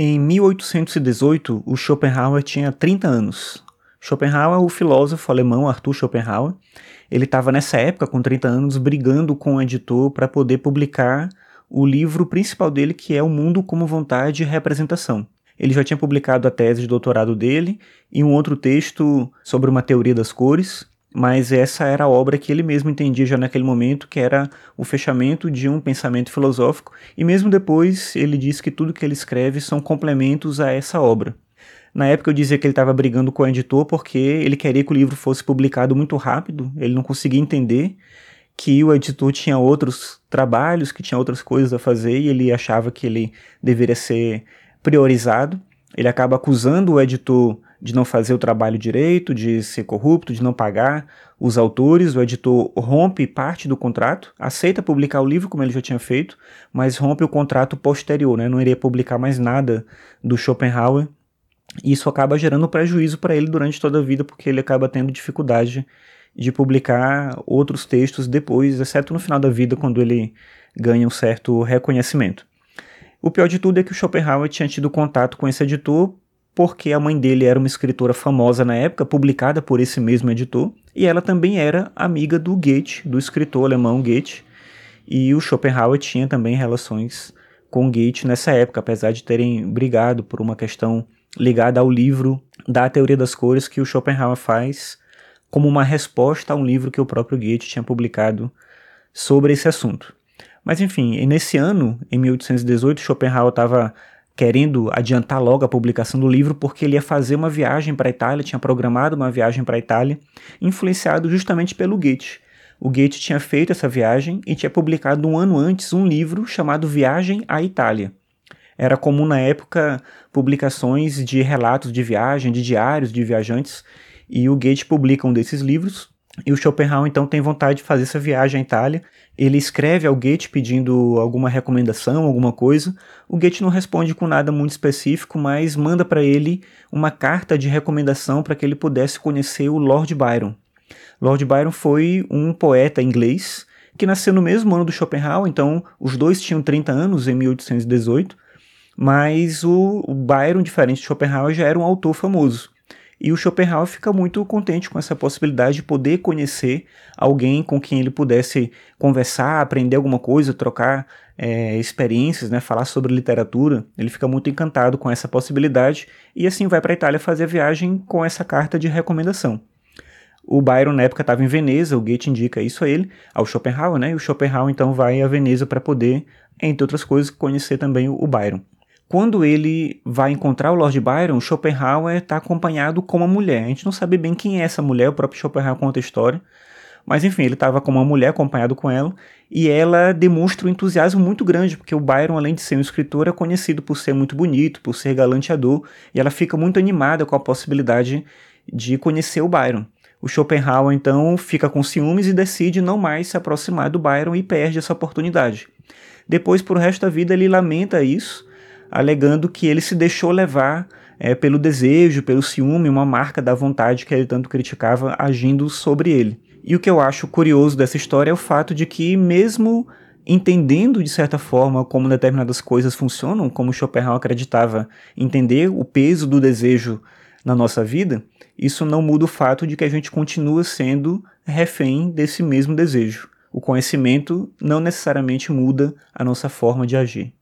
Em 1818, o Schopenhauer tinha 30 anos. Schopenhauer, o filósofo alemão Arthur Schopenhauer, ele estava nessa época, com 30 anos, brigando com o editor para poder publicar o livro principal dele, que é O Mundo como Vontade e Representação. Ele já tinha publicado a tese de doutorado dele e um outro texto sobre uma teoria das cores, mas essa era a obra que ele mesmo entendia já naquele momento, que era o fechamento de um pensamento filosófico, e mesmo depois ele diz que tudo que ele escreve são complementos a essa obra. Na época eu dizia que ele estava brigando com o editor porque ele queria que o livro fosse publicado muito rápido, ele não conseguia entender que o editor tinha outros trabalhos, que tinha outras coisas a fazer e ele achava que ele deveria ser priorizado. Ele acaba acusando o editor de não fazer o trabalho direito, de ser corrupto, de não pagar os autores. O editor rompe parte do contrato, aceita publicar o livro como ele já tinha feito, mas rompe o contrato posterior, né? não iria publicar mais nada do Schopenhauer. E isso acaba gerando prejuízo para ele durante toda a vida, porque ele acaba tendo dificuldade de publicar outros textos depois, exceto no final da vida, quando ele ganha um certo reconhecimento. O pior de tudo é que o Schopenhauer tinha tido contato com esse editor porque a mãe dele era uma escritora famosa na época, publicada por esse mesmo editor, e ela também era amiga do Goethe, do escritor alemão Goethe, e o Schopenhauer tinha também relações com Goethe nessa época, apesar de terem brigado por uma questão ligada ao livro da teoria das cores que o Schopenhauer faz como uma resposta a um livro que o próprio Goethe tinha publicado sobre esse assunto. Mas enfim, nesse ano, em 1818, Schopenhauer estava querendo adiantar logo a publicação do livro porque ele ia fazer uma viagem para a Itália, tinha programado uma viagem para a Itália, influenciado justamente pelo Goethe. O Goethe tinha feito essa viagem e tinha publicado um ano antes um livro chamado Viagem à Itália. Era comum na época publicações de relatos de viagem, de diários de viajantes, e o Goethe publica um desses livros, e o Schopenhauer então tem vontade de fazer essa viagem à Itália. Ele escreve ao Goethe pedindo alguma recomendação, alguma coisa. O Goethe não responde com nada muito específico, mas manda para ele uma carta de recomendação para que ele pudesse conhecer o Lord Byron. Lord Byron foi um poeta inglês que nasceu no mesmo ano do Schopenhauer, então os dois tinham 30 anos em 1818, mas o, Byron, diferente de Schopenhauer, já era um autor famoso. E o Schopenhauer fica muito contente com essa possibilidade de poder conhecer alguém com quem ele pudesse conversar, aprender alguma coisa, trocar é, experiências, né, falar sobre literatura. Ele fica muito encantado com essa possibilidade e assim vai para a Itália fazer a viagem com essa carta de recomendação. O Byron na época estava em Veneza, o Goethe indica isso a ele, ao Schopenhauer, né? E o Schopenhauer então vai a Veneza para poder, entre outras coisas, conhecer também o Byron. Quando ele vai encontrar o Lord Byron, Schopenhauer está acompanhado com uma mulher. A gente não sabe bem quem é essa mulher, o próprio Schopenhauer conta a história. Mas enfim, ele estava com uma mulher acompanhado com ela, e ela demonstra um entusiasmo muito grande, porque o Byron, além de ser um escritor, é conhecido por ser muito bonito, por ser galanteador, e ela fica muito animada com a possibilidade de conhecer o Byron. O Schopenhauer então fica com ciúmes e decide não mais se aproximar do Byron e perde essa oportunidade. Depois, por resto da vida, ele lamenta isso alegando que ele se deixou levar é, pelo desejo, pelo ciúme, uma marca da vontade que ele tanto criticava agindo sobre ele. E o que eu acho curioso dessa história é o fato de que, mesmo entendendo de certa forma como determinadas coisas funcionam, como Schopenhauer acreditava entender o peso do desejo na nossa vida, isso não muda o fato de que a gente continua sendo refém desse mesmo desejo. O conhecimento não necessariamente muda a nossa forma de agir.